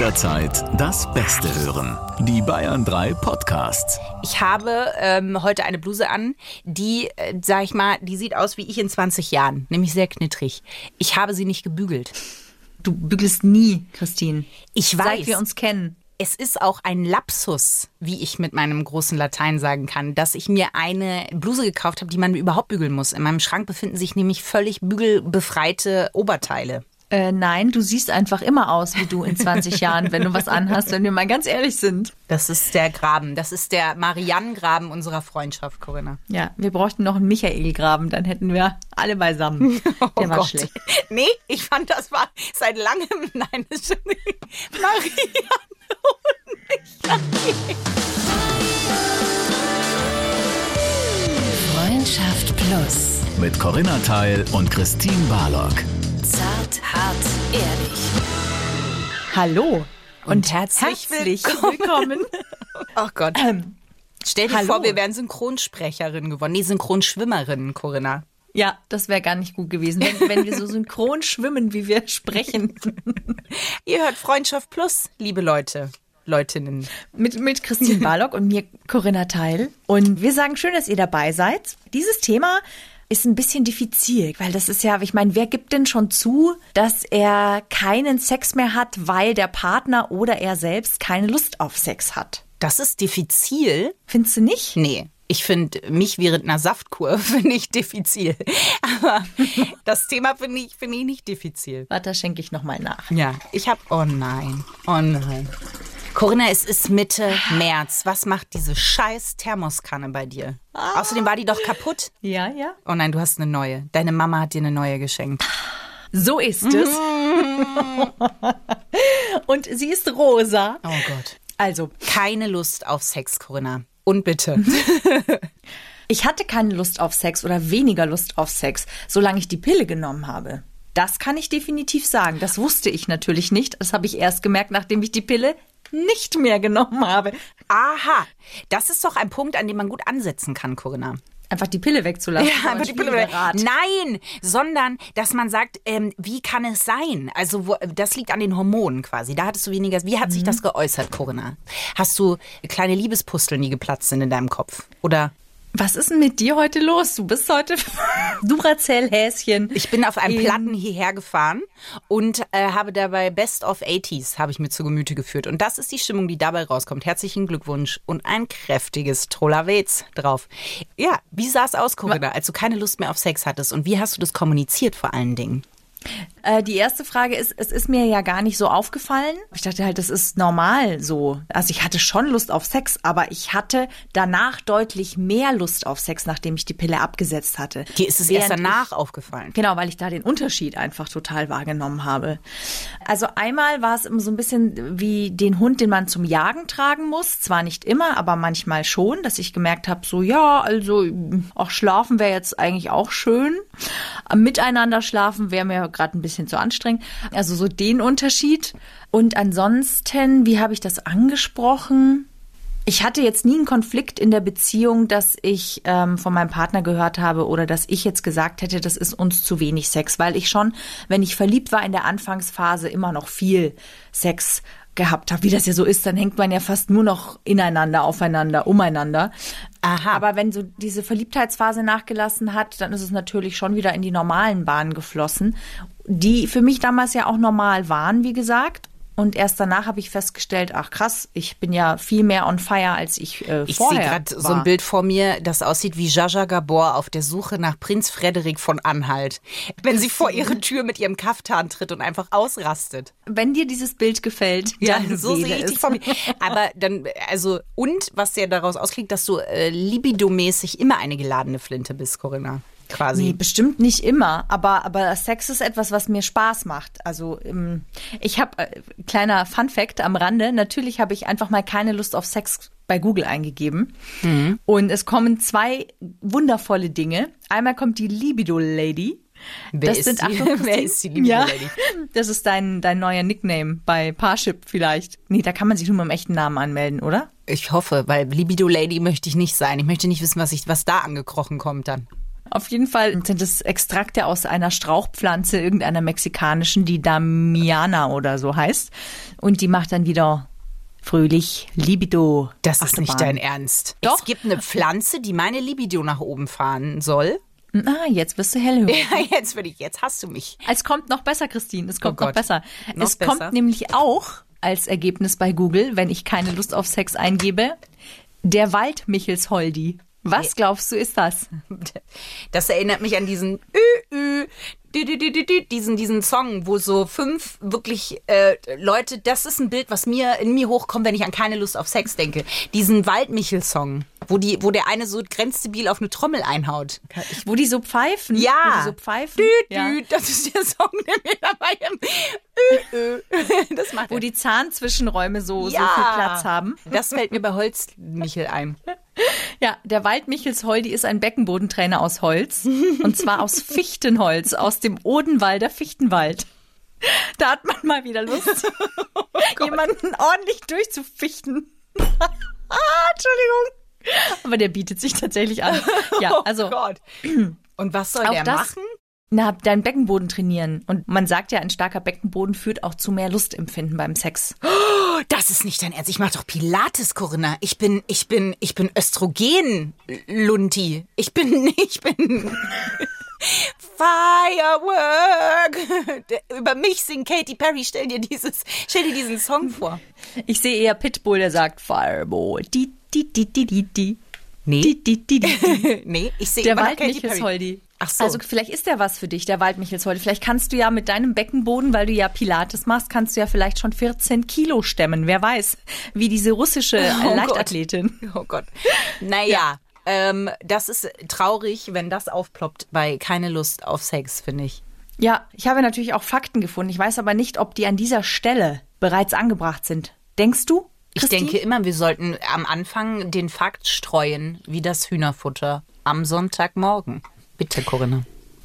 Jederzeit das Beste hören. Die Bayern 3 Podcasts. Ich habe ähm, heute eine Bluse an, die, äh, sag ich mal, die sieht aus wie ich in 20 Jahren, nämlich sehr knittrig. Ich habe sie nicht gebügelt. Du bügelst nie, Christine. Ich weiß. Seit wir uns kennen. Es ist auch ein Lapsus, wie ich mit meinem großen Latein sagen kann, dass ich mir eine Bluse gekauft habe, die man überhaupt bügeln muss. In meinem Schrank befinden sich nämlich völlig bügelbefreite Oberteile. Äh, nein, du siehst einfach immer aus wie du in 20 Jahren, wenn du was anhast, wenn wir mal ganz ehrlich sind. Das ist der Graben. Das ist der Marianne-Graben unserer Freundschaft, Corinna. Ja, wir bräuchten noch einen Michael-Graben, dann hätten wir alle beisammen. Der oh war Gott. schlecht. Nee, ich fand, das war seit langem. Nein, das stimmt nicht. Marianne und Michael. Freundschaft Plus. Mit Corinna Teil und Christine Barlock. Zart, hart, ehrlich. Hallo Und herzlich willkommen. Oh Gott. Ähm, Stell dir hallo. vor, wir wären Synchronsprecherin geworden. Nee, Synchronschwimmerin, Corinna. ja, das wäre gar nicht gut gewesen, wenn, wenn wir so synchron schwimmen, wie wir sprechen. Ihr hört Freundschaft Plus, liebe Leute. Leutinnen. mit, mit Christine Barlock und mir Corinna Teil. Und wir sagen schön, dass ihr dabei seid. Dieses Thema ist ein bisschen diffizil, weil das ist ja, ich meine, wer gibt denn schon zu, dass er keinen Sex mehr hat, weil der Partner oder er selbst keine Lust auf Sex hat? Das ist diffizil. Findest du nicht? Nee. Ich finde, mich während einer Saftkur finde ich diffizil. Aber das Thema finde ich, finde ich nicht diffizil. Warte, schenke ich nochmal nach. Ja, ich habe. Oh nein. Oh nein. Corinna, es ist Mitte März. Was macht diese scheiß Thermoskanne bei dir? Außerdem war die doch kaputt. Ja, ja. Oh nein, du hast eine neue. Deine Mama hat dir eine neue geschenkt. So ist es. und sie ist rosa. Oh Gott. Also, Keine Lust auf Sex, Corinna. Und bitte. Ich hatte keine Lust auf Sex oder weniger Lust auf Sex, solange ich die Pille genommen habe. Das kann ich definitiv sagen. Das wusste ich natürlich nicht. Das habe ich erst gemerkt, nachdem ich die Pille nicht mehr genommen habe. Aha. Das ist doch ein Punkt, an dem man gut ansetzen kann, Corinna. Einfach die Pille wegzulassen. Ja, war ein aber die Pille. Rat. Nein, sondern dass man sagt, ähm, wie kann es sein? Also wo, das liegt an den Hormonen quasi. Da hattest du weniger. Wie hat sich das geäußert, Corinna? Hast du kleine Liebespusteln, die geplatzt sind in deinem Kopf? Oder Was ist denn mit dir heute los? Du bist heute Duracell-Häschen. ich bin auf einem In- Platten hierher gefahren und äh, habe dabei Best of 80s habe ich mir zu Gemüte geführt. Und das ist die Stimmung, die dabei rauskommt. Herzlichen Glückwunsch und ein kräftiges Trollerwez drauf. Ja, wie sah es aus, Corinna, als du keine Lust mehr auf Sex hattest? Und wie hast du das kommuniziert vor allen Dingen? Äh, die erste Frage ist, es ist mir ja gar nicht so aufgefallen. Ich dachte halt, das ist normal so. Also ich hatte schon Lust auf Sex, aber ich hatte danach deutlich mehr Lust auf Sex, nachdem ich die Pille abgesetzt hatte. Dir ist es Während erst danach Ich, aufgefallen. genau, weil ich da den Unterschied einfach total wahrgenommen habe. Also einmal war es immer so ein bisschen wie den Hund, den man zum Jagen tragen muss. Zwar nicht immer, aber manchmal schon, dass ich gemerkt habe, so ja, also auch schlafen wäre jetzt eigentlich auch schön. Miteinander schlafen wäre mir gerade ein bisschen zu anstrengend. Also so den Unterschied. Und ansonsten, wie habe ich das angesprochen? Ich hatte jetzt nie einen Konflikt in der Beziehung, dass ich ähm, von meinem Partner gehört habe oder dass ich jetzt gesagt hätte, das ist uns zu wenig Sex, weil ich schon, wenn ich verliebt war in der Anfangsphase, immer noch viel Sex gehabt habe. Wie das ja so ist, dann hängt man ja fast nur noch ineinander, aufeinander, umeinander. Aha. Aber wenn so diese Verliebtheitsphase nachgelassen hat, dann ist es natürlich schon wieder in die normalen Bahnen geflossen, die für mich damals ja auch normal waren, wie gesagt. Und erst danach habe ich festgestellt, ach krass, ich bin ja viel mehr on fire, als ich äh, Ich sehe vorher gerade so ein Bild vor mir, das aussieht wie Jaja Gabor auf der Suche nach Prinz Frederik von Anhalt. Wenn sie vor ihre Tür mit ihrem Kaftan tritt und einfach ausrastet. Wenn dir dieses Bild gefällt, dann so sehe ich es. dich vor mir. Aber dann, also, und was ja daraus ausklingt, dass du äh, libidomäßig immer eine geladene Flinte bist, Corinna. Quasi. Nee, bestimmt nicht immer, aber, aber Sex ist etwas, was mir Spaß macht. Also ähm, ich habe, äh, kleiner Fun Fact am Rande, natürlich habe ich einfach mal keine Lust auf Sex bei Google eingegeben. Mhm. Und es kommen zwei wundervolle Dinge. Einmal kommt die Libido Lady. Wer das ist sind die? Achtung, Wer ist die Libido ja, Lady? Das ist dein, dein neuer Nickname bei Parship vielleicht. Nee, da kann man sich nur mit dem echten Namen anmelden, oder? Ich hoffe, weil Libido Lady möchte ich nicht sein. Ich möchte nicht wissen, was, ich, was da angekrochen kommt dann. Auf jeden Fall sind es Extrakte aus einer Strauchpflanze, irgendeiner mexikanischen, die Damiana oder so heißt. Und die macht dann wieder fröhlich Libido. Das ist nicht dein Ernst. Doch. Es gibt eine Pflanze, die meine Libido nach oben fahren soll. Ah, jetzt wirst du hellhörig. Ja, jetzt würde ich, jetzt hast du mich. Es kommt noch besser, Christine. Es kommt Oh noch besser. Noch es besser? kommt nämlich auch als Ergebnis bei Google, wenn ich keine Lust auf Sex eingebe, der Waldmichelsholdi. Was glaubst du, ist das? Das erinnert mich an diesen Ü, Ü, diesen, diesen Song, wo so fünf wirklich äh, Leute, das ist ein Bild, was mir in mir hochkommt, wenn ich an keine Lust auf Sex denke. Diesen Waldmichel-Song, wo, die, wo der eine so grenzdebil auf eine Trommel einhaut. Wo die so pfeifen? Ja. Wo die so pfeifen? Dü, ja. dü, das ist der Song, der mir dabei im Ü, Ü. Das macht Wo er. die Zahnzwischenräume so, so Ja. viel Platz haben. Das fällt mir bei Holzmichel ein. Ja, der Waldmichelsholdi ist ein Beckenbodentrainer aus Holz. und zwar aus Fichtenholz, aus dem Odenwalder Fichtenwald. Da hat man mal wieder Lust, jemanden ordentlich durchzufichten. ah, Entschuldigung. Aber der bietet sich tatsächlich an. Ja, also oh Gott. Und was soll der das- machen? Na, deinen Beckenboden trainieren. Und man sagt ja, ein starker Beckenboden führt auch zu mehr Lustempfinden beim Sex. Das ist nicht dein Ernst. Ich mach doch Pilates, Corinna. Ich bin, ich bin, ich bin Östrogen, Lunti. Ich bin, ich bin Firework. Über mich singt Katy Perry. Stell dir dieses, stell dir diesen Song vor. Ich sehe eher Pitbull, der sagt Fireball. Die, die, die, die, die, die. Nee. Die, die, die, die. nee, ich sehe Der immer noch Katy Perry. Ach so. Also vielleicht ist der was für dich, der Waldmichelsholdi. Vielleicht kannst du ja mit deinem Beckenboden, weil du ja Pilates machst, kannst du ja vielleicht schon 14 Kilo stemmen. Wer weiß, wie diese russische äh, Oh Gott. Leichtathletin. Oh Gott. Naja, ähm, das ist traurig, wenn das aufploppt bei keine Lust auf Sex, finde ich. Ja, ich habe natürlich auch Fakten gefunden. Ich weiß aber nicht, ob die an dieser Stelle bereits angebracht sind. Denkst du? Ich Christine? denke immer, wir sollten am Anfang den Fakt streuen, wie das Hühnerfutter am Sonntagmorgen. Bitte, Corinna.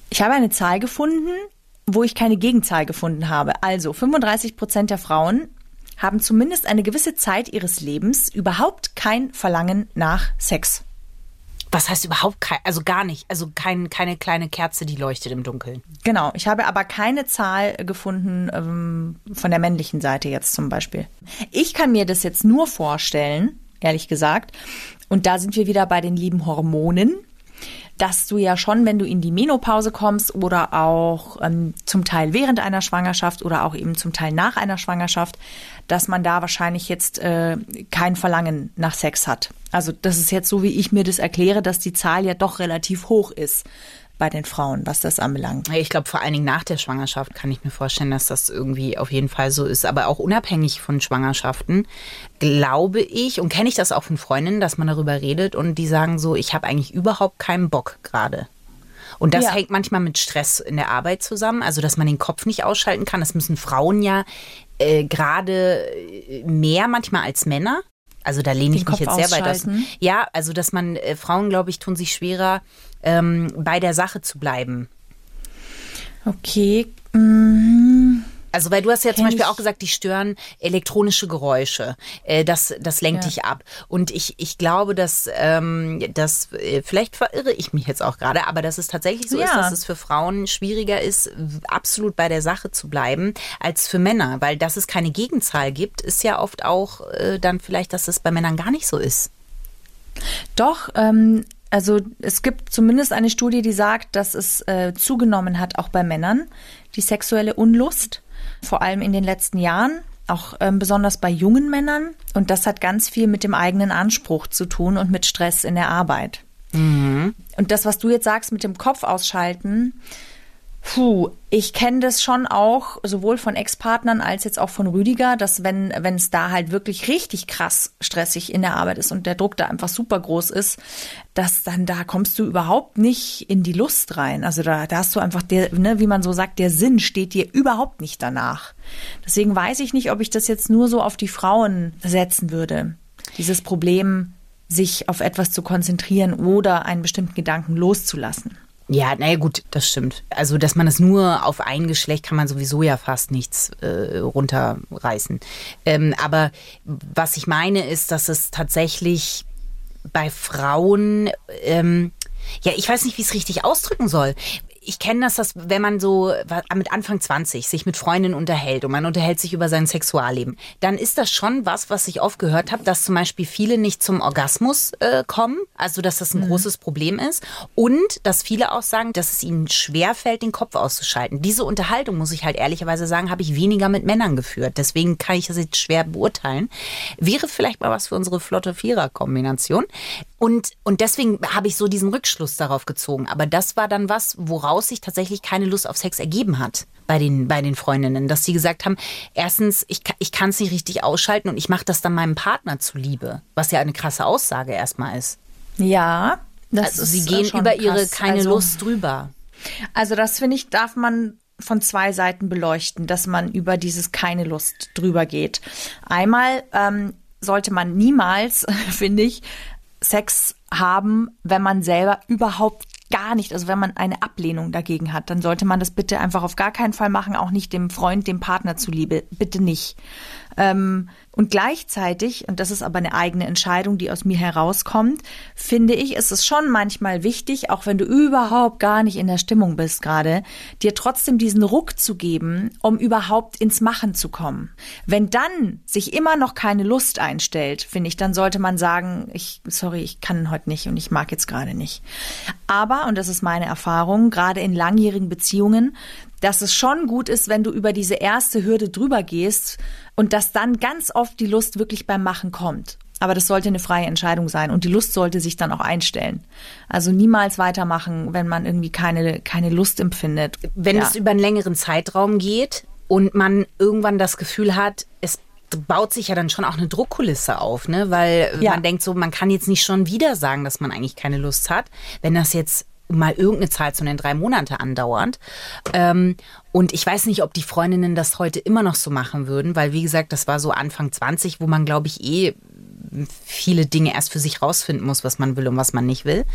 Ich habe eine Zahl gefunden, wo ich keine Gegenzahl gefunden habe. Also 35 Prozent der Frauen haben zumindest eine gewisse Zeit ihres Lebens überhaupt kein Verlangen nach Sex. Was heißt überhaupt kein, also gar nicht, also kein, keine kleine Kerze, die leuchtet im Dunkeln. Genau, ich habe aber keine Zahl gefunden ähm, von der männlichen Seite jetzt zum Beispiel. Ich kann mir das jetzt nur vorstellen, ehrlich gesagt, und da sind wir wieder bei den lieben Hormonen, dass du ja schon, wenn du in die Menopause kommst oder auch ähm, zum Teil während einer Schwangerschaft oder auch eben zum Teil nach einer Schwangerschaft, dass man da wahrscheinlich jetzt äh, kein Verlangen nach Sex hat. Also das ist jetzt so, wie ich mir das erkläre, dass die Zahl ja doch relativ hoch ist bei den Frauen, was das anbelangt. Ich glaube, vor allen Dingen nach der Schwangerschaft kann ich mir vorstellen, dass das irgendwie auf jeden Fall so ist. Aber auch unabhängig von Schwangerschaften, glaube ich, und kenne ich das auch von Freundinnen, dass man darüber redet und die sagen so, ich habe eigentlich überhaupt keinen Bock gerade. Und das Ja. hängt manchmal mit Stress in der Arbeit zusammen, also dass man den Kopf nicht ausschalten kann. Das müssen Frauen ja äh, gerade mehr manchmal als Männer. Also da lehne ich mich Kopf jetzt sehr weit aus. Ja, also dass man, äh, Frauen, glaube ich, tun sich schwerer, ähm, bei der Sache zu bleiben. Okay. mm, Also, weil du hast ja zum Beispiel ich. auch gesagt, die stören elektronische Geräusche. Äh, das, das lenkt Ja. dich ab. Und ich, ich glaube, dass ähm, das, äh, vielleicht verirre ich mich jetzt auch gerade, aber dass es tatsächlich so ist, Ja. dass es für Frauen schwieriger ist, absolut bei der Sache zu bleiben, als für Männer. Weil dass es keine Gegenzahl gibt, ist ja oft auch äh, dann vielleicht, dass es bei Männern gar nicht so ist. Doch, ähm, also es gibt zumindest eine Studie, die sagt, dass es äh, zugenommen hat, auch bei Männern, die sexuelle Unlust, vor allem in den letzten Jahren, auch ähm, besonders bei jungen Männern. Und das hat ganz viel mit dem eigenen Anspruch zu tun und mit Stress in der Arbeit. Und das, was du jetzt sagst mit dem Kopf ausschalten, Puh, ich kenne das schon auch, sowohl von Ex-Partnern als jetzt auch von Rüdiger, dass wenn wenn es da halt wirklich richtig krass stressig in der Arbeit ist und der Druck da einfach super groß ist, dass dann da kommst du überhaupt nicht in die Lust rein. Also da, da hast du einfach der, ne, wie man so sagt, der Sinn steht dir überhaupt nicht danach. Deswegen weiß ich nicht, ob ich das jetzt nur so auf die Frauen setzen würde. Dieses Problem, sich auf etwas zu konzentrieren oder einen bestimmten Gedanken loszulassen. Ja, naja gut, das stimmt. Also, dass man es nur auf ein Geschlecht kann man sowieso ja fast nichts äh, runterreißen. Ähm, aber was ich meine ist, dass es tatsächlich bei Frauen, ähm, Ja, ich weiß nicht, wie ich es richtig ausdrücken soll ich kenne das, dass wenn man so mit Anfang 20 sich mit Freundinnen unterhält und man unterhält sich über sein Sexualleben, dann ist das schon was, was ich oft gehört habe, dass zum Beispiel viele nicht zum Orgasmus äh, kommen, also dass das ein mhm. großes Problem ist und dass viele auch sagen, dass es ihnen schwerfällt, den Kopf auszuschalten. Diese Unterhaltung, muss ich halt ehrlicherweise sagen, habe ich weniger mit Männern geführt. Deswegen kann ich das jetzt schwer beurteilen. Wäre vielleicht mal was für unsere flotte Vierer-Kombination. Und, und deswegen habe ich so diesen Rückschluss darauf gezogen. Aber das war dann was, woraus sich tatsächlich keine Lust auf Sex ergeben hat bei den, bei den Freundinnen. Dass sie gesagt haben, erstens, ich, ich kann es nicht richtig ausschalten und ich mache das dann meinem Partner zuliebe. Was ja eine krasse Aussage erstmal ist. Ja, das also ist sie gehen über krass. ihre keine also, Lust drüber. Also das finde ich, darf man von zwei Seiten beleuchten, dass man über dieses keine Lust drüber geht. Einmal ähm, sollte man niemals, finde ich, Sex haben, wenn man selber überhaupt gar nicht, also wenn man eine Ablehnung dagegen hat, dann sollte man das bitte einfach auf gar keinen Fall machen, auch nicht dem Freund, dem Partner zuliebe. Bitte nicht. Ähm, und gleichzeitig, und das ist aber eine eigene Entscheidung, die aus mir herauskommt, finde ich, ist es schon manchmal wichtig, auch wenn du überhaupt gar nicht in der Stimmung bist gerade, dir trotzdem diesen Ruck zu geben, um überhaupt ins Machen zu kommen. Wenn dann sich immer noch keine Lust einstellt, finde ich, dann sollte man sagen, ich, sorry, ich kann heute nicht und ich mag jetzt gerade nicht. Aber, und das ist meine Erfahrung, gerade in langjährigen Beziehungen, dass es schon gut ist, wenn du über diese erste Hürde drüber gehst und dass dann ganz oft die Lust wirklich beim Machen kommt. Aber das sollte eine freie Entscheidung sein und die Lust sollte sich dann auch einstellen. Also niemals weitermachen, wenn man irgendwie keine, keine Lust empfindet. Wenn ja. es über einen längeren Zeitraum geht und man irgendwann das Gefühl hat, es baut sich ja dann schon auch eine Druckkulisse auf, ne? Weil ja. man denkt so, man kann jetzt nicht schon wieder sagen, dass man eigentlich keine Lust hat. Wenn das jetzt mal irgendeine Zahl zu nennen, drei Monate andauernd. Ähm, und ich weiß nicht, ob die Freundinnen das heute immer noch so machen würden, weil wie gesagt, das war so Anfang 20, wo man, glaube ich, eh viele Dinge erst für sich rausfinden muss, was man will und was man nicht will.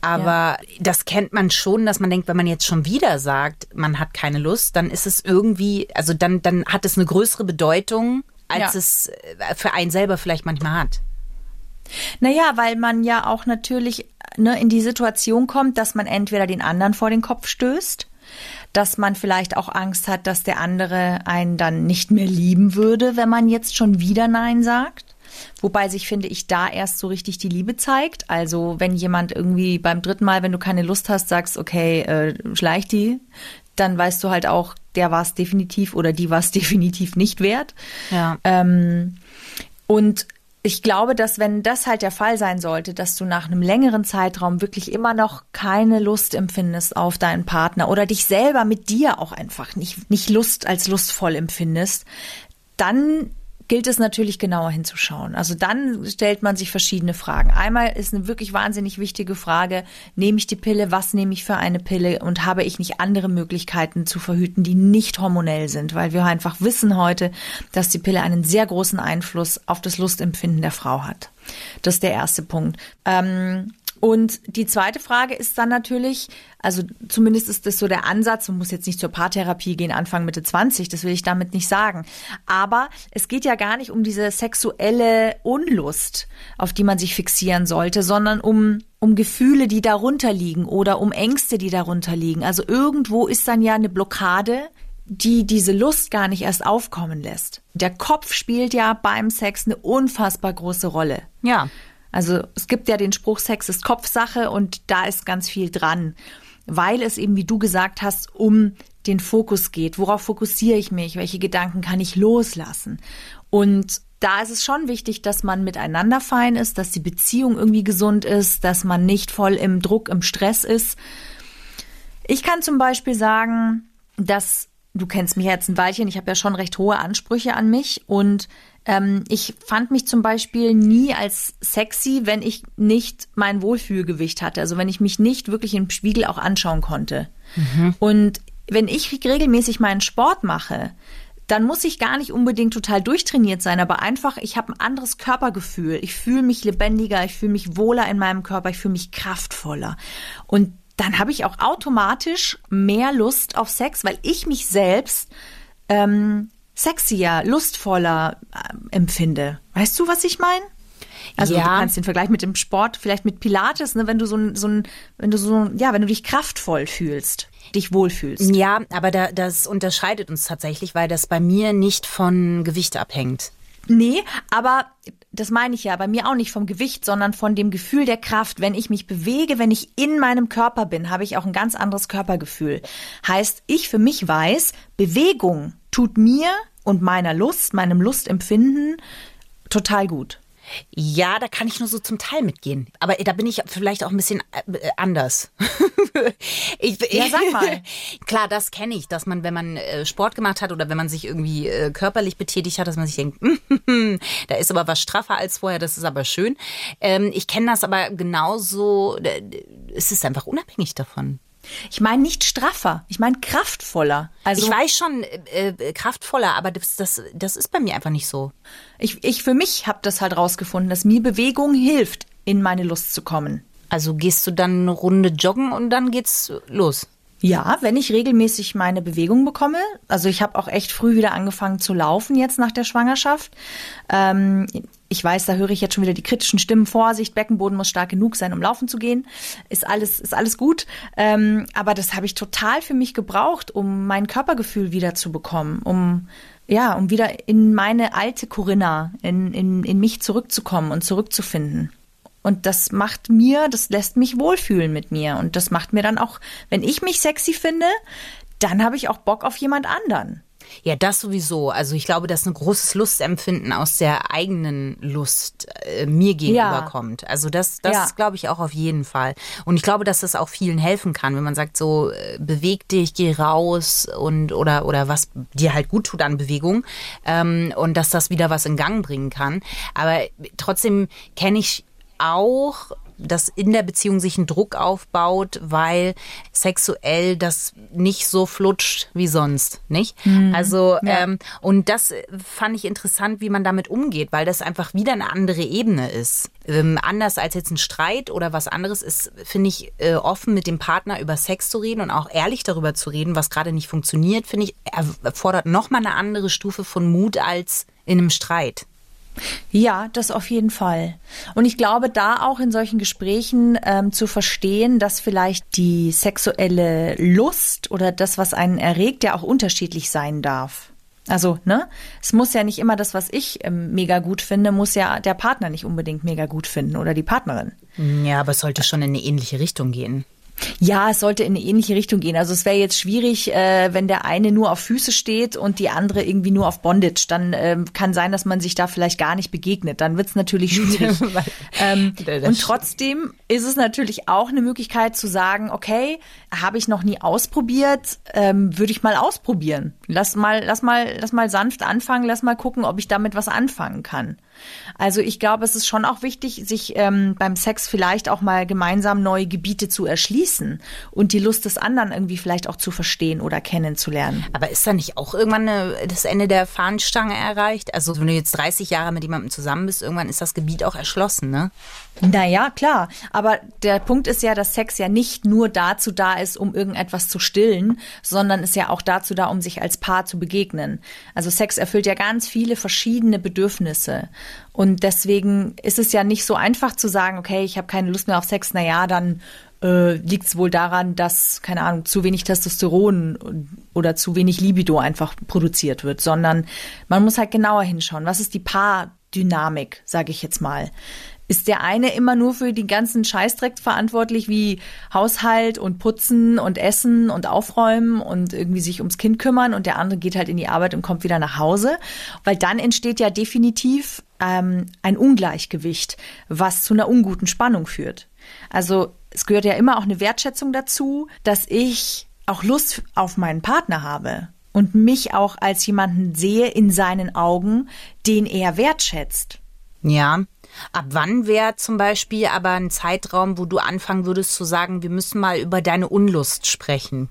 Aber ja. das kennt man schon, dass man denkt, wenn man jetzt schon wieder sagt, man hat keine Lust, dann ist es irgendwie, also dann, dann hat es eine größere Bedeutung, als ja. es äh, für einen selber vielleicht manchmal hat. Naja, weil man ja auch natürlich ne, in die Situation kommt, dass man entweder den anderen vor den Kopf stößt, dass man vielleicht auch Angst hat, dass der andere einen dann nicht mehr lieben würde, wenn man jetzt schon wieder Nein sagt. Wobei sich, finde ich, da erst so richtig die Liebe zeigt. Also wenn jemand irgendwie beim dritten Mal, wenn du keine Lust hast, sagst, okay, äh, schleich die, dann weißt du halt auch, der war es definitiv oder die war es definitiv nicht wert. Ja. Ähm, und ich glaube, dass wenn das halt der Fall sein sollte, dass du nach einem längeren Zeitraum wirklich immer noch keine Lust empfindest auf deinen Partner oder dich selber mit dir auch einfach nicht, nicht Lust als lustvoll empfindest, dann gilt es natürlich genauer hinzuschauen. Also dann stellt man sich verschiedene Fragen. Einmal ist eine wirklich wahnsinnig wichtige Frage, nehme ich die Pille, was nehme ich für eine Pille und habe ich nicht andere Möglichkeiten zu verhüten, die nicht hormonell sind, weil wir einfach wissen heute, dass die Pille einen sehr großen Einfluss auf das Lustempfinden der Frau hat. Das ist der erste Punkt. Ähm, und die zweite Frage ist dann natürlich, also zumindest ist das so der Ansatz, man muss jetzt nicht zur Paartherapie gehen, Anfang Mitte 20, das will ich damit nicht sagen. Aber es geht ja gar nicht um diese sexuelle Unlust, auf die man sich fixieren sollte, sondern um um Gefühle, die darunter liegen oder um Ängste, die darunter liegen. Also irgendwo ist dann ja eine Blockade, die diese Lust gar nicht erst aufkommen lässt. Der Kopf spielt ja beim Sex eine unfassbar große Rolle. Ja. Also es gibt ja den Spruch, Sex ist Kopfsache und da ist ganz viel dran, weil es eben, wie du gesagt hast, um den Fokus geht. Worauf fokussiere ich mich? Welche Gedanken kann ich loslassen? Und da ist es schon wichtig, dass man miteinander fein ist, dass die Beziehung irgendwie gesund ist, dass man nicht voll im Druck, im Stress ist. Ich kann zum Beispiel sagen, dass du kennst mich jetzt ein Weilchen, ich habe ja schon recht hohe Ansprüche an mich und ähm, ich fand mich zum Beispiel nie als sexy, wenn ich nicht mein Wohlfühlgewicht hatte. Also wenn ich mich nicht wirklich im Spiegel auch anschauen konnte. Mhm. Und wenn ich regelmäßig meinen Sport mache, dann muss ich gar nicht unbedingt total durchtrainiert sein, aber einfach, ich habe ein anderes Körpergefühl. Ich fühle mich lebendiger, ich fühle mich wohler in meinem Körper, ich fühle mich kraftvoller. Und dann habe ich auch automatisch mehr Lust auf Sex, weil ich mich selbst ähm, sexier, lustvoller äh, empfinde. Weißt du, was ich meine? Also Ja. du kannst den Vergleich mit dem Sport, vielleicht mit Pilates, ne, wenn du so ein, so ein, wenn du so, ja, wenn du dich kraftvoll fühlst, dich wohlfühlst. Ja, aber da, das unterscheidet uns tatsächlich, weil das bei mir nicht von Gewicht abhängt. Nee, aber das meine ich ja bei mir auch nicht vom Gewicht, sondern von dem Gefühl der Kraft. Wenn ich mich bewege, wenn ich in meinem Körper bin, habe ich auch ein ganz anderes Körpergefühl. Heißt, ich für mich weiß, Bewegung tut mir und meiner Lust, meinem Lustempfinden total gut. Ja, da kann ich nur so zum Teil mitgehen. Aber da bin ich vielleicht auch ein bisschen äh, anders. ich, Ja, sag mal. Klar, das kenne ich, dass man, wenn man äh, Sport gemacht hat oder wenn man sich irgendwie äh, körperlich betätigt hat, dass man sich denkt, da ist aber was straffer als vorher, das ist aber schön. Ähm, ich kenne das aber genauso, es ist einfach unabhängig davon. Ich meine nicht straffer, ich meine kraftvoller. Also ich weiß schon, äh, äh, kraftvoller, aber das, das, das ist bei mir einfach nicht so. ich, ich für mich habe das halt rausgefunden, dass mir Bewegung hilft, in meine Lust zu kommen. Also gehst du dann eine Runde joggen und dann geht's los. Ja, wenn ich regelmäßig meine Bewegung bekomme. Also ich habe auch echt früh wieder angefangen zu laufen jetzt nach der Schwangerschaft. Ähm, ich weiß, da höre ich jetzt schon wieder die kritischen Stimmen. Vorsicht, Beckenboden muss stark genug sein, um laufen zu gehen. Ist alles, ist alles gut. Ähm, aber das habe ich total für mich gebraucht, um mein Körpergefühl wieder zu bekommen, um ja, um wieder in meine alte Corinna, in, in, in mich zurückzukommen und zurückzufinden. Und das macht mir, das lässt mich wohlfühlen mit mir. Und das macht mir dann auch, wenn ich mich sexy finde, dann habe ich auch Bock auf jemand anderen. Ja, das sowieso. Also ich glaube, dass ein großes Lustempfinden aus der eigenen Lust äh, mir gegenüber Ja. kommt. Also das, das Ja. glaube ich auch auf jeden Fall. Und ich glaube, dass das auch vielen helfen kann, wenn man sagt, so äh, beweg dich, geh raus und oder oder was dir halt gut tut an Bewegung ähm, und dass das wieder was in Gang bringen kann. Aber trotzdem kenne ich auch dass in der Beziehung sich ein Druck aufbaut, weil sexuell das nicht so flutscht wie sonst, nicht? Also ähm, und das fand ich interessant, wie man damit umgeht, weil das einfach wieder eine andere Ebene ist. Ähm, anders als jetzt ein Streit oder was anderes ist, finde ich, äh, offen mit dem Partner über Sex zu reden und auch ehrlich darüber zu reden, was gerade nicht funktioniert, finde ich, erfordert nochmal eine andere Stufe von Mut als in einem Streit. Ja, das auf jeden Fall. Und ich glaube, da auch in solchen Gesprächen ähm, zu verstehen, dass vielleicht die sexuelle Lust oder das, was einen erregt, ja auch unterschiedlich sein darf. Also, ne? Es muss ja nicht immer das, was ich ähm, mega gut finde, muss ja der Partner nicht unbedingt mega gut finden oder die Partnerin. Ja, aber es sollte schon in eine ähnliche Richtung gehen. Ja, es sollte in eine ähnliche Richtung gehen. Also es wäre jetzt schwierig, äh, wenn der eine nur auf Füße steht und die andere irgendwie nur auf Bondage. Dann ähm, kann sein, dass man sich da vielleicht gar nicht begegnet. Dann wird's natürlich schwierig. ähm, und trotzdem ist es natürlich auch eine Möglichkeit zu sagen, okay, habe ich noch nie ausprobiert, ähm, würde ich mal ausprobieren. Lass mal, lass mal, lass mal sanft anfangen, lass mal gucken, ob ich damit was anfangen kann. Also ich glaube, es ist schon auch wichtig, sich ähm, beim Sex vielleicht auch mal gemeinsam neue Gebiete zu erschließen und die Lust des anderen irgendwie vielleicht auch zu verstehen oder kennenzulernen. Aber ist da nicht auch irgendwann eine, das Ende der Fahnenstange erreicht? Also wenn du jetzt 30 Jahre mit jemandem zusammen bist, irgendwann ist das Gebiet auch erschlossen, ne? Naja, klar. Aber der Punkt ist ja, dass Sex ja nicht nur dazu da ist, um irgendetwas zu stillen, sondern ist ja auch dazu da, um sich als Paar zu begegnen. Also Sex erfüllt ja ganz viele verschiedene Bedürfnisse. Und deswegen ist es ja nicht so einfach zu sagen, okay, ich habe keine Lust mehr auf Sex, na ja, dann äh, liegt es wohl daran, dass, keine Ahnung, zu wenig Testosteron oder zu wenig Libido einfach produziert wird, sondern man muss halt genauer hinschauen. Was ist die Paardynamik, sage ich jetzt mal? Ist der eine immer nur für den ganzen Scheißdreck verantwortlich, wie Haushalt und Putzen und Essen und Aufräumen und irgendwie sich ums Kind kümmern und der andere geht halt in die Arbeit und kommt wieder nach Hause? Weil dann entsteht ja definitiv ähm, ein Ungleichgewicht, was zu einer unguten Spannung führt. Also es gehört ja immer auch eine Wertschätzung dazu, dass ich auch Lust auf meinen Partner habe und mich auch als jemanden sehe in seinen Augen, den er wertschätzt. Ja. Ab wann wäre zum Beispiel aber ein Zeitraum, wo du anfangen würdest zu sagen, wir müssen mal über deine Unlust sprechen?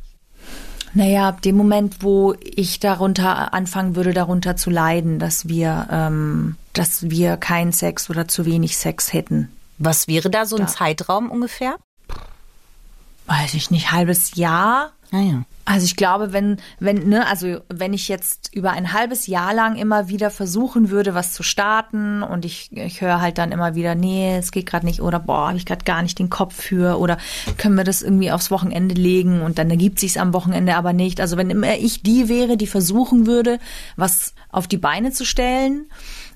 Naja, ab dem Moment, wo ich darunter anfangen würde, darunter zu leiden, dass wir, ähm, dass wir keinen Sex oder zu wenig Sex hätten. Was wäre da so ein Zeitraum ungefähr? Weiß ich nicht, halbes Jahr. Ah ja. Also ich glaube, wenn, wenn, ne, also wenn ich jetzt über ein halbes Jahr lang immer wieder versuchen würde, was zu starten und ich, ich höre halt dann immer wieder, nee, es geht gerade nicht oder boah, habe ich gerade gar nicht den Kopf für oder können wir das irgendwie aufs Wochenende legen und dann ergibt sich's am Wochenende aber nicht. Also wenn immer ich die wäre, die versuchen würde, was auf die Beine zu stellen,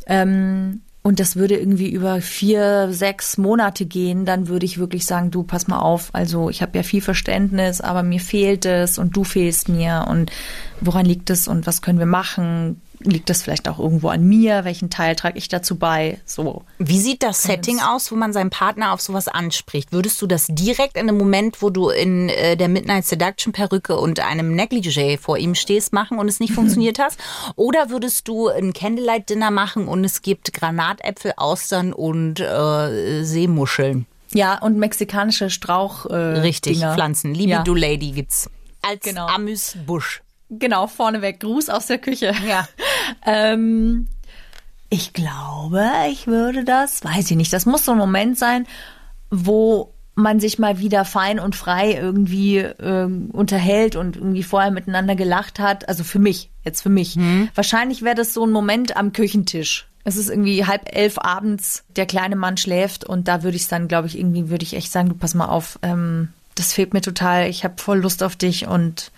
ähm, und das würde irgendwie über vier, sechs Monate gehen, dann würde ich wirklich sagen, du pass mal auf, also ich habe ja viel Verständnis, aber mir fehlt es und du fehlst mir und woran liegt es und was können wir machen? Liegt das vielleicht auch irgendwo an mir? Welchen Teil trage ich dazu bei? So. Wie sieht das Setting aus, wo man seinen Partner auf sowas anspricht? Würdest du das direkt in dem Moment, wo du in äh, der Midnight Seduction Perücke und einem Negligee vor ihm stehst, machen und es nicht funktioniert hast? Oder würdest du ein Candlelight Dinner machen und es gibt Granatäpfel, Austern und äh, Seemuscheln? Ja, und mexikanische Strauch. Äh, Richtig, Dinger. Pflanzen. Liebe Ja. du Lady gibt's. Als Genau. Amüsbusch. Genau, vorneweg. Gruß aus der Küche. Ja. Ähm, ich glaube, ich würde das, weiß ich nicht, das muss so ein Moment sein, wo man sich mal wieder fein und frei irgendwie ähm, unterhält und irgendwie vorher miteinander gelacht hat. Also für mich, jetzt für mich. Wahrscheinlich wäre das so ein Moment am Küchentisch. Es ist irgendwie halb elf abends, der kleine Mann schläft und da würde ich dann, glaube ich, irgendwie würde ich echt sagen, du pass mal auf, ähm, das fehlt mir total, ich habe voll Lust auf dich und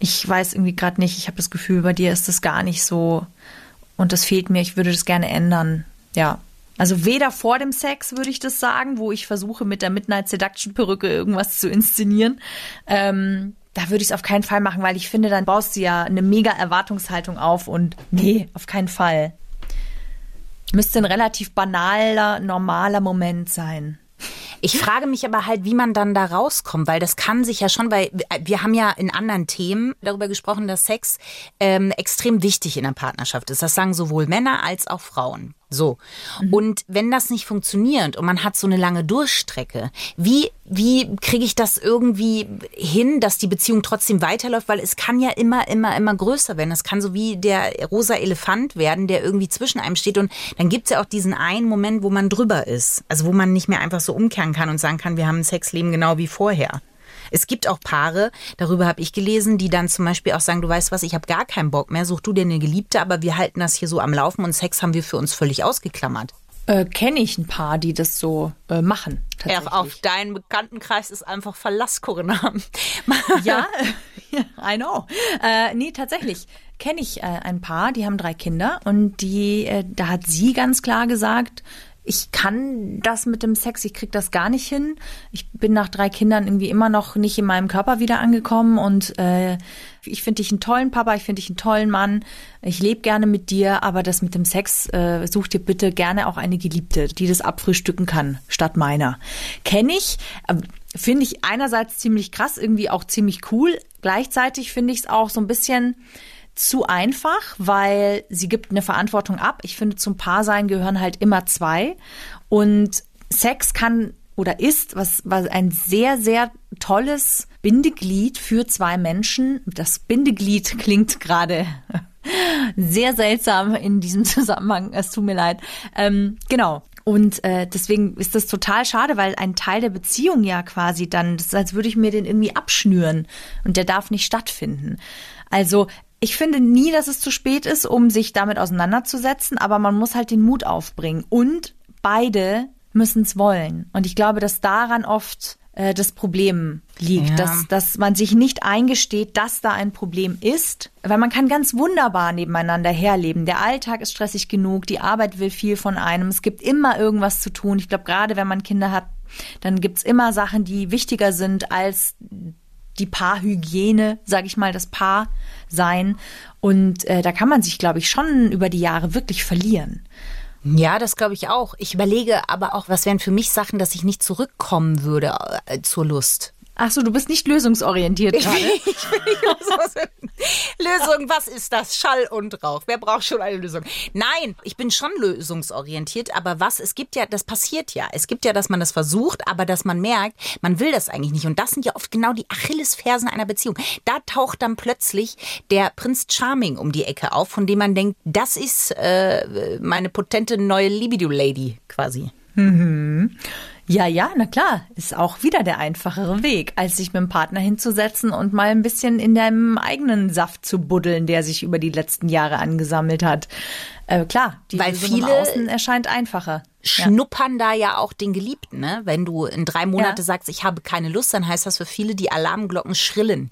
ich weiß irgendwie gerade nicht, ich habe das Gefühl, bei dir ist das gar nicht so und das fehlt mir, ich würde das gerne ändern. Ja. Also weder vor dem Sex würde ich das sagen, wo ich versuche mit der Midnight Seduction Perücke irgendwas zu inszenieren. Ähm, da würde ich es auf keinen Fall machen, weil ich finde, dann baust du ja eine mega Erwartungshaltung auf und nee, auf keinen Fall. Müsste ein relativ banaler, normaler Moment sein. Ich frage mich aber halt, wie man dann da rauskommt, weil das kann sich ja schon, weil wir haben ja in anderen Themen darüber gesprochen, dass Sex ähm, extrem wichtig in der Partnerschaft ist. Das sagen sowohl Männer als auch Frauen. So. Und wenn das nicht funktioniert und man hat so eine lange Durchstrecke, wie, wie kriege ich das irgendwie hin, dass die Beziehung trotzdem weiterläuft? Weil es kann ja immer, immer, immer größer werden. Es kann so wie der rosa Elefant werden, der irgendwie zwischen einem steht. Und dann gibt's ja auch diesen einen Moment, wo man drüber ist. Also wo man nicht mehr einfach so umkehren kann und sagen kann, wir haben ein Sexleben genau wie vorher. Es gibt auch Paare, darüber habe ich gelesen, die dann zum Beispiel auch sagen, du weißt was, ich habe gar keinen Bock mehr, such du dir eine Geliebte, aber wir halten das hier so am Laufen und Sex haben wir für uns völlig ausgeklammert. Äh, Kenne ich ein paar, die das so äh, machen. Ja, auf deinen Bekanntenkreis ist einfach Verlass, Corinna. Ja, I know. Äh, nee, tatsächlich kenne ich äh, ein paar, die haben drei Kinder und die, äh, da hat sie ganz klar gesagt, ich kann das mit dem Sex, ich krieg das gar nicht hin. Ich bin nach drei Kindern irgendwie immer noch nicht in meinem Körper wieder angekommen und äh, ich finde dich einen tollen Papa, ich finde dich einen tollen Mann, ich lebe gerne mit dir, aber das mit dem Sex, äh, such dir bitte gerne auch eine Geliebte, die das abfrühstücken kann, statt meiner. Kenne ich, äh, finde ich einerseits ziemlich krass, irgendwie auch ziemlich cool. Gleichzeitig finde ich es auch so ein bisschen zu einfach, weil sie gibt eine Verantwortung ab. Ich finde, zum Paarsein gehören halt immer zwei. Und Sex kann oder ist was, was ein sehr, sehr tolles Bindeglied für zwei Menschen. Das Bindeglied klingt gerade sehr seltsam in diesem Zusammenhang. Es tut mir leid. Ähm, genau. Und äh, deswegen ist das total schade, weil ein Teil der Beziehung ja quasi dann, das ist, als würde ich mir den irgendwie abschnüren und der darf nicht stattfinden. Also ich finde nie, dass es zu spät ist, um sich damit auseinanderzusetzen, aber man muss halt den Mut aufbringen. Und beide müssen es wollen. Und ich glaube, dass daran oft äh, das Problem liegt, Ja. dass, dass man sich nicht eingesteht, dass da ein Problem ist. Weil man kann ganz wunderbar nebeneinander herleben. Der Alltag ist stressig genug, die Arbeit will viel von einem, es gibt immer irgendwas zu tun. Ich glaube, gerade wenn man Kinder hat, dann gibt's immer Sachen, die wichtiger sind als die Paarhygiene, sage ich mal, das Paar-Sein. Und äh, da kann man sich, glaube ich, schon über die Jahre wirklich verlieren. Ja, das glaube ich auch. Ich überlege aber auch, was wären für mich Sachen, dass ich nicht zurückkommen würde äh, zur Lust. Ach so, du bist nicht lösungsorientiert gerade. ich will nicht hören. Lösung, was ist das? Schall und Rauch. Wer braucht schon eine Lösung? Nein, ich bin schon lösungsorientiert, aber was, es gibt ja, das passiert ja. Es gibt ja, dass man das versucht, aber dass man merkt, man will das eigentlich nicht. Und das sind ja oft genau die Achillesfersen einer Beziehung. Da taucht dann plötzlich der Prinz Charming um die Ecke auf, von dem man denkt, das ist äh, meine potente neue Libido-Lady quasi. Ja, ja, na klar, ist auch wieder der einfachere Weg, als sich mit dem Partner hinzusetzen und mal ein bisschen in deinem eigenen Saft zu buddeln, der sich über die letzten Jahre angesammelt hat. Äh, klar, die Weil Lösung viele Außen erscheint einfacher. Schnuppern da ja auch den Geliebten, ne? Wenn du in drei Monate Ja. sagst, ich habe keine Lust, dann heißt das für viele, die Alarmglocken schrillen.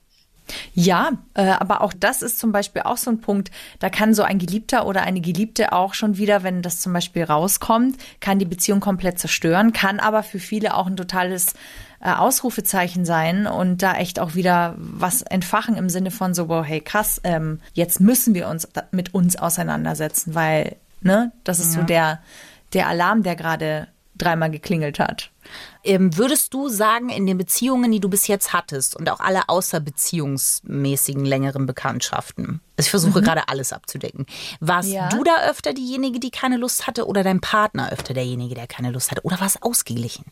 Ja, äh, aber auch das ist zum Beispiel auch so ein Punkt. Da kann so ein Geliebter oder eine Geliebte auch schon wieder, wenn das zum Beispiel rauskommt, kann die Beziehung komplett zerstören, kann aber für viele auch ein totales äh, Ausrufezeichen sein und da echt auch wieder was entfachen im Sinne von so, wow, hey krass, ähm, jetzt müssen wir uns mit uns auseinandersetzen, weil, ne, das ist so der, der Alarm, der gerade dreimal geklingelt hat. Ähm, würdest du sagen, in den Beziehungen, die du bis jetzt hattest und auch alle außerbeziehungsmäßigen längeren Bekanntschaften, also ich versuche gerade alles abzudecken, warst Ja. du da öfter diejenige, die keine Lust hatte oder dein Partner öfter derjenige, der keine Lust hatte oder war es ausgeglichen?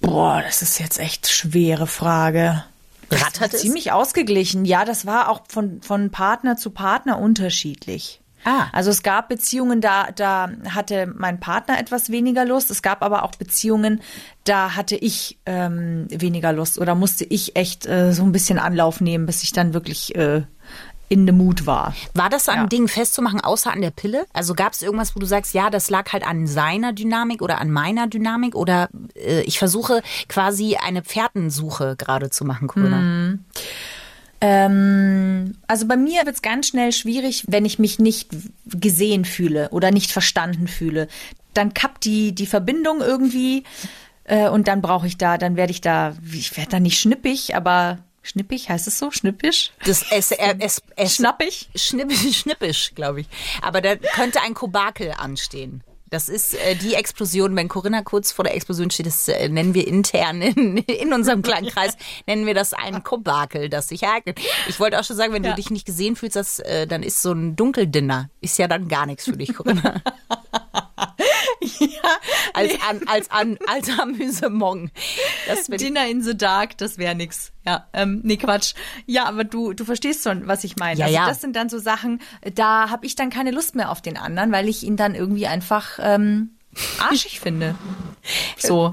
Boah, das ist jetzt echt schwere Frage. Das war ziemlich ausgeglichen. Ja, das war auch von, von Partner zu Partner unterschiedlich. Ah. Also es gab Beziehungen, da, da hatte mein Partner etwas weniger Lust. Es gab aber auch Beziehungen, da hatte ich ähm, weniger Lust oder musste ich echt äh, so ein bisschen Anlauf nehmen, bis ich dann wirklich äh, in the Mut war. War das an Ja. Dingen festzumachen, außer an der Pille? Also gab es irgendwas, wo du sagst, ja, das lag halt an seiner Dynamik oder an meiner Dynamik? Oder äh, ich versuche quasi eine Pferdенsuche gerade zu machen, Corinna. Ähm, also bei mir wird es ganz schnell schwierig, wenn ich mich nicht gesehen fühle oder nicht verstanden fühle. Dann kappt die, die Verbindung irgendwie äh, und dann brauche ich da, dann werde ich da, ich werde da nicht schnippig, aber schnippig, heißt es so? Schnippisch? Das es, es, es, Schnappig? Schnippisch, schnippisch, glaube ich. Aber da könnte ein Kobakel anstehen. Das ist äh, die Explosion, wenn Corinna kurz vor der Explosion steht, das äh, nennen wir intern in, in unserem kleinen Kreis, nennen wir das ein Kobakel, das sich ereignet. Ich wollte auch schon sagen, wenn du dich nicht gesehen fühlst, das, äh, dann ist so ein Dunkeldinner, ist ja dann gar nichts für dich, Corinna. als, an, als, an, als Amüsement. Das Dinner in the Dark, das wäre nix. Ja, ähm, nee, Quatsch. Ja, aber du, du verstehst schon, was ich meine. Ja, also ja. das sind dann so Sachen, da habe ich dann keine Lust mehr auf den anderen, weil ich ihn dann irgendwie einfach ähm, arschig finde. So.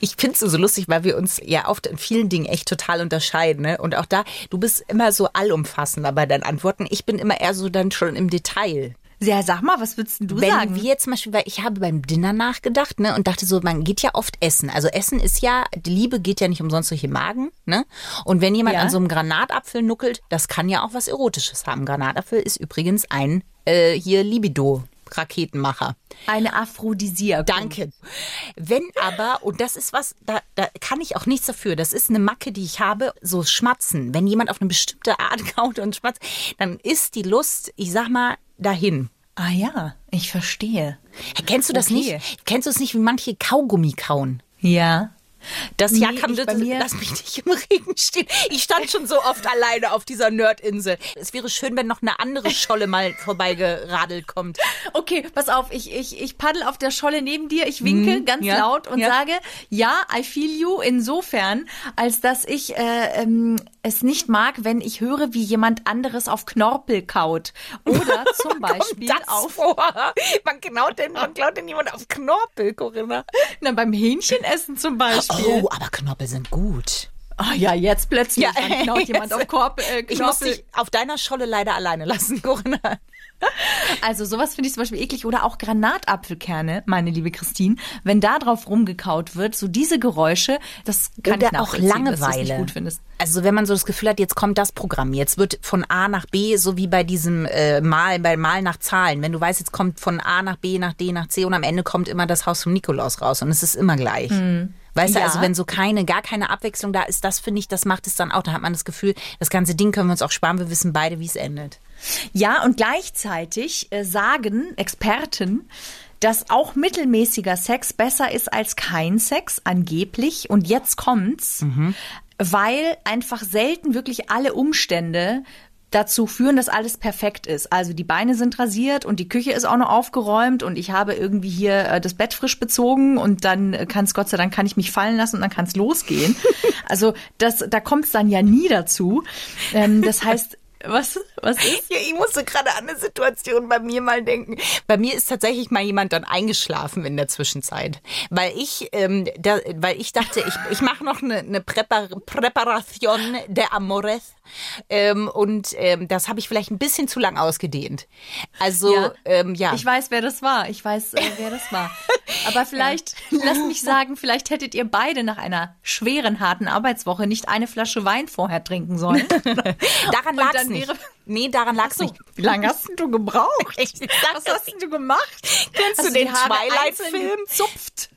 Ich finde es so lustig, weil wir uns ja oft in vielen Dingen echt total unterscheiden. Ne? Und auch da, du bist immer so allumfassender bei deinen Antworten. Ich bin immer eher so dann schon im Detail. Ja, sag mal, was würdest du Wenn sagen? wir zum Beispiel, weil ich habe beim Dinner nachgedacht, ne, und dachte so, man geht ja oft essen. Also Essen ist ja, die Liebe geht ja nicht umsonst durch den Magen, ne? Und wenn jemand Ja. an so einem Granatapfel nuckelt, das kann ja auch was Erotisches haben. Granatapfel ist übrigens ein äh, hier Libido. Raketenmacher. Eine Aphrodisiak. Danke. Wenn aber, und das ist was, da, da kann ich auch nichts dafür, das ist eine Macke, die ich habe, so Schmatzen. Wenn jemand auf eine bestimmte Art kaut und schmatzt, dann ist die Lust, ich sag mal, dahin. Ah ja, ich verstehe. Kennst du das Okay. nicht? Kennst du es nicht, wie manche Kaugummi kauen? Ja. Das Nee, ja kann ich bei mir- lass mich nicht im Regen stehen. Ich stand schon so oft alleine auf dieser Nerdinsel. Es wäre schön, wenn noch eine andere Scholle mal vorbeigeradelt kommt. Okay, pass auf, ich, ich, ich paddel auf der Scholle neben dir, ich winke ganz ja, laut und ja. sage, ja, I feel you insofern, als dass ich äh, ähm, es nicht mag, wenn ich höre, wie jemand anderes auf Knorpel kaut. Oder zum Beispiel auf, vor? Man klaut denn, man klaut denn jemand auf Knorpel, Corinna. na, beim Hähnchenessen zum Beispiel. Oh, aber Knorpel sind gut. Ah ja, jetzt plötzlich Ja, klaut jemand auf Korb, äh, Ich muss Knorpel. dich auf deiner Scholle leider alleine lassen, Corinna. Also sowas finde ich zum Beispiel eklig. Oder auch Granatapfelkerne, meine liebe Christine. Wenn da drauf rumgekaut wird, so diese Geräusche, das kann Oder ich auch du Langeweile. nicht gut findest. Also wenn man so das Gefühl hat, jetzt kommt das Programm, jetzt wird von A nach B, so wie bei diesem äh, Mal, bei Mal nach Zahlen. Wenn du weißt, jetzt kommt von A nach B, nach D, nach C und am Ende kommt immer das Haus vom Nikolaus raus und es ist immer gleich. Weißt du, Ja. also wenn so keine, gar keine Abwechslung da ist, das finde ich, das macht es dann auch. Da hat man das Gefühl, das ganze Ding können wir uns auch sparen, wir wissen beide, wie es endet. Ja, und gleichzeitig äh, sagen Experten, dass auch mittelmäßiger Sex besser ist als kein Sex, angeblich. Und jetzt kommt's, weil einfach selten wirklich alle Umstände dazu führen, dass alles perfekt ist. Also die Beine sind rasiert und die Küche ist auch noch aufgeräumt und ich habe irgendwie hier äh, das Bett frisch bezogen und dann kann es Gott sei Dank kann ich mich fallen lassen und dann kann es losgehen. also das, da kommt es dann ja nie dazu. Ähm, das heißt, Was, was ist? Ja, ich musste gerade an eine Situation bei mir mal denken. Bei mir ist tatsächlich mal jemand dann eingeschlafen in der Zwischenzeit, weil ich, ähm, da, weil ich dachte, ich, ich mache noch eine, eine Präpar Präparation der Amores ähm, und ähm, das habe ich vielleicht ein bisschen zu lang ausgedehnt. Also ja, ähm, ja. ich weiß, wer das war. Ich weiß, äh, wer das war. Aber vielleicht, lass mich sagen, vielleicht hättet ihr beide nach einer schweren, harten Arbeitswoche nicht eine Flasche Wein vorher trinken sollen. Daran lag es nicht. Nee, daran lag es so, nicht. Wie lange hast du gebraucht? Was hast du gemacht? Kennst hast du den Twilight-Film? Zupft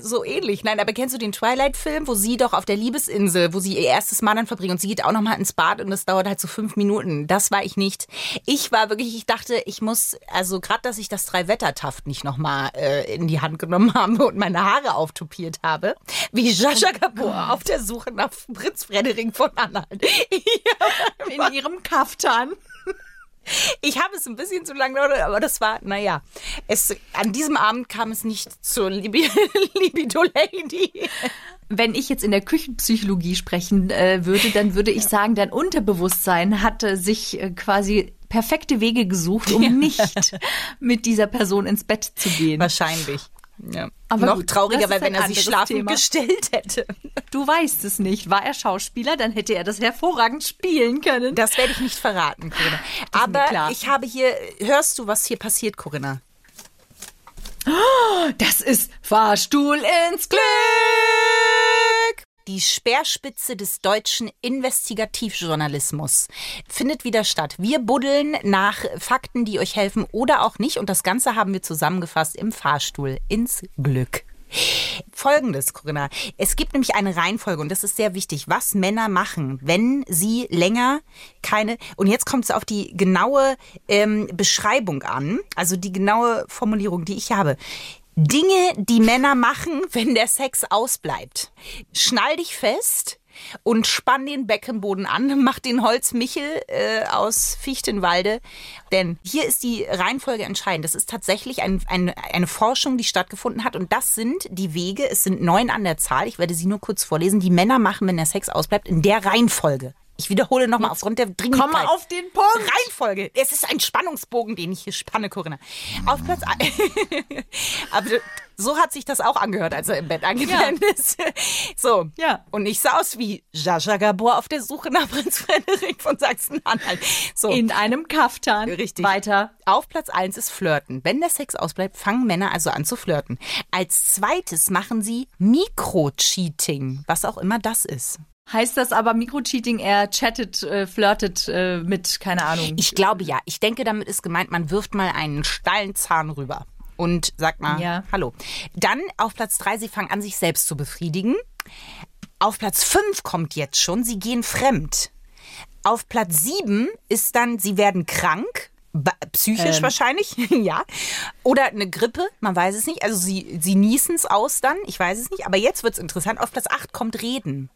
so ähnlich. Nein, aber kennst du den Twilight-Film, wo sie doch auf der Liebesinsel, wo sie ihr erstes Mal dann verbringen und sie geht auch noch mal ins Bad und das dauert halt so fünf Minuten. Das war ich nicht. Ich war wirklich, ich dachte, ich muss, also gerade, dass ich das Drei-Wetter-Taft nicht noch mal äh, in die Hand genommen habe und meine Haare auftupiert habe, wie Jaja Gabor oh auf der Suche nach Prinz Frederik von Anhalt. in ihrem Kaftan. Ich habe es ein bisschen zu lange gedauert, aber das war, naja, es, an diesem Abend kam es nicht zur Libido Lady. Wenn ich jetzt in der Küchenpsychologie sprechen äh, würde, dann würde ich sagen, dein Unterbewusstsein hatte sich äh, quasi perfekte Wege gesucht, um nicht mit dieser Person ins Bett zu gehen. Wahrscheinlich. Ja. Aber noch gut, trauriger wäre, wenn er sich schlafen Thema. gestellt hätte. Du weißt es nicht. War er Schauspieler, dann hätte er das hervorragend spielen können. Das werde ich nicht verraten, Corinna. Aber ich habe hier, hörst du, was hier passiert, Corinna? Das ist Fahrstuhl ins Glück die Speerspitze des deutschen Investigativjournalismus findet wieder statt. Wir buddeln nach Fakten, die euch helfen oder auch nicht. Und das Ganze haben wir zusammengefasst im Fahrstuhl ins Glück. Folgendes, Corinna. Es gibt nämlich eine Reihenfolge und das ist sehr wichtig, was Männer machen, wenn sie länger keine. Und jetzt kommt es auf die genaue ähm, Beschreibung an, also die genaue Formulierung, die ich habe. Dinge, die Männer machen, wenn der Sex ausbleibt. Schnall dich fest und spann den Beckenboden an, mach den Holzmichel äh, aus Fichtenwalde. Denn hier ist die Reihenfolge entscheidend. Das ist tatsächlich ein, ein, eine Forschung, die stattgefunden hat. Und das sind die Wege, es sind neun an der Zahl, ich werde sie nur kurz vorlesen, die Männer machen, wenn der Sex ausbleibt, in der Reihenfolge. Ich wiederhole nochmal aufgrund der Dringlichkeit. Komm mal auf den Punkt. Reihenfolge. Es ist ein Spannungsbogen, den ich hier spanne, Corinna. Auf Platz Aber so hat sich das auch angehört, als er im Bett angekommen ja. ist. So. Ja. Und ich sah aus wie Jaja Gabor auf der Suche nach Prinz Frederik von Sachsen-Anhalt. So. In einem Kaftan. Richtig. Weiter. Auf Platz 1 ist Flirten. Wenn der Sex ausbleibt, fangen Männer also an zu flirten. Als zweites machen sie Mikro-Cheating, was auch immer das ist. Heißt das aber Mikrocheating, er chattet, äh, flirtet äh, mit, keine Ahnung. Ich glaube ja. Ich denke, damit ist gemeint, man wirft mal einen Stallenzahn rüber und sagt mal ja. Hallo. Dann auf Platz drei, sie fangen an, sich selbst zu befriedigen. Auf Platz fünf kommt jetzt schon, sie gehen fremd. Auf Platz sieben ist dann, sie werden krank. Psychisch ähm. wahrscheinlich, ja. Oder eine Grippe, man weiß es nicht. Also sie, sie niesen es aus dann, ich weiß es nicht. Aber jetzt wird es interessant. Auf Platz acht kommt Reden.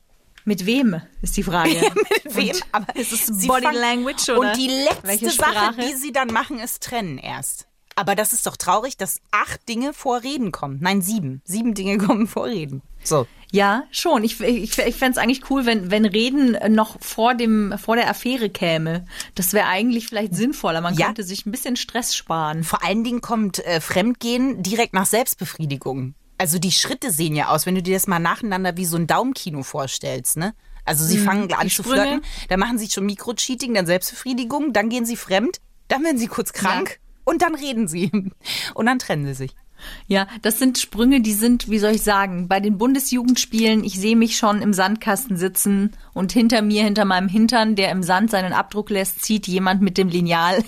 Mit wem ist die Frage? Mit wem? Und aber ist es Body Language oder? Und die letzte Sache, die sie dann machen, ist trennen erst. Aber das ist doch traurig, dass acht Dinge vor Reden kommen. Nein, sieben. Sieben Dinge kommen vor Reden. So. Ja, schon. Ich, ich, ich fände es eigentlich cool, wenn, wenn Reden noch vor, dem, vor der Affäre käme. Das wäre eigentlich vielleicht sinnvoller. Man ja. könnte sich ein bisschen Stress sparen. Vor allen Dingen kommt äh, Fremdgehen direkt nach Selbstbefriedigung. Also die Schritte sehen ja aus, wenn du dir das mal nacheinander wie so ein Daumenkino vorstellst, ne? Also sie mhm. fangen an zu flirten, dann machen sie schon Mikrocheating, dann Selbstbefriedigung, dann gehen sie fremd, dann werden sie kurz krank ja. und dann reden sie und dann trennen sie sich. Ja, das sind Sprünge, die sind, wie soll ich sagen, bei den Bundesjugendspielen, ich sehe mich schon im Sandkasten sitzen und hinter mir, hinter meinem Hintern, der im Sand seinen Abdruck lässt, zieht jemand mit dem Lineal,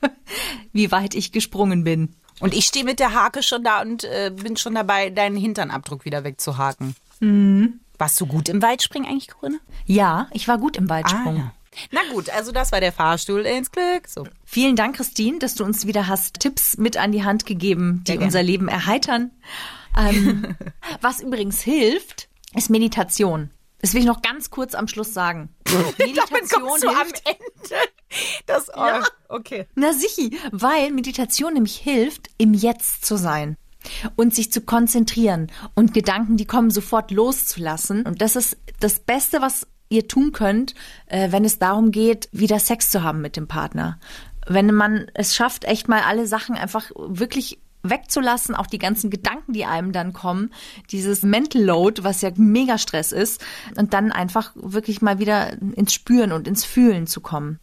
wie weit ich gesprungen bin. Und ich stehe mit der Hake schon da und äh, bin schon dabei, deinen Hinternabdruck wieder wegzuhaken. Mhm. Warst du gut im Weitsspringen eigentlich, Corinne? Ja, ich war gut im Weitsprung. Ah, ja. Na gut, also das war der Fahrstuhl ins Glück. So. Vielen Dank, Christine, dass du uns wieder hast Tipps mit an die Hand gegeben, die unser Leben erheitern. Ähm, was übrigens hilft, ist Meditation. Das will ich noch ganz kurz am Schluss sagen. Meditation hilft. am Ende. Das, oh, ja. okay. Na sichi, weil Meditation nämlich hilft, im Jetzt zu sein und sich zu konzentrieren und Gedanken, die kommen, sofort loszulassen. Und das ist das Beste, was ihr tun könnt, äh, wenn es darum geht, wieder Sex zu haben mit dem Partner. Wenn man es schafft, echt mal alle Sachen einfach wirklich wegzulassen, auch die ganzen Gedanken, die einem dann kommen, dieses Mental Load, was ja mega Stress ist, und dann einfach wirklich mal wieder ins Spüren und ins Fühlen zu kommen.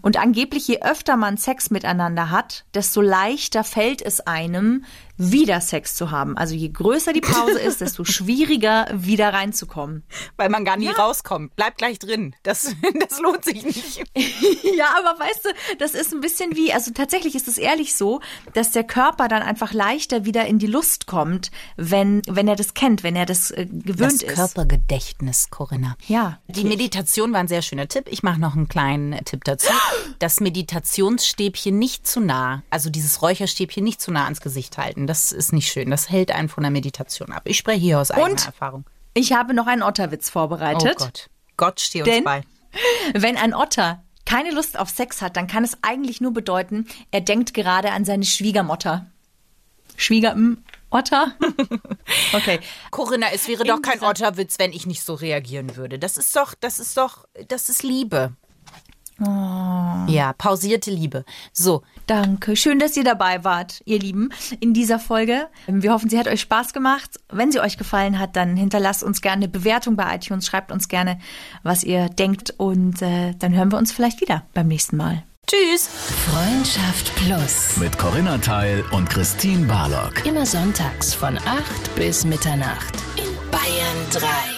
Und angeblich, je öfter man Sex miteinander hat, desto leichter fällt es einem, wieder Sex zu haben. Also je größer die Pause ist, desto schwieriger wieder reinzukommen. Weil man gar nie rauskommt. Bleibt gleich drin. Das, das lohnt sich nicht. Ja, aber weißt du, das ist ein bisschen wie, also tatsächlich ist es ehrlich so, dass der Körper dann einfach leichter wieder in die Lust kommt, wenn, wenn er das kennt, wenn er das äh, gewöhnt Das ist. Körpergedächtnis, Corinna. Ja. Die Meditation war ein sehr schöner Tipp. Ich mache noch einen kleinen Tipp dazu. Das Meditationsstäbchen nicht zu nah, also dieses Räucherstäbchen nicht zu nah ans Gesicht halten. Das ist nicht schön. Das hält einen von der Meditation ab. Ich spreche hier aus eigener Und? Erfahrung. Ich habe noch einen Otterwitz Oh vorbereitet. Gott. Gott stehe uns Denn- bei. Wenn ein Otter keine Lust auf Sex hat, dann kann es eigentlich nur bedeuten, er denkt gerade an seine Schwiegermutter. Schwieger Otter? Okay. Corinna, es wäre doch kein Otterwitz, wenn ich nicht so reagieren würde. Das ist doch, das ist doch, das ist Liebe. Ja, pausierte Liebe. So, Danke. Schön, dass ihr dabei wart, ihr Lieben, in dieser Folge. Wir hoffen, sie hat euch Spaß gemacht. Wenn sie euch gefallen hat, dann hinterlasst uns gerne eine Bewertung bei iTunes. Schreibt uns gerne, was ihr denkt. Und äh, dann hören wir uns vielleicht wieder beim nächsten Mal. tschüss. Freundschaft Plus. Mit Corinna Teil und Christine Barlock. Immer sonntags von 8 bis Mitternacht in Bayern 3.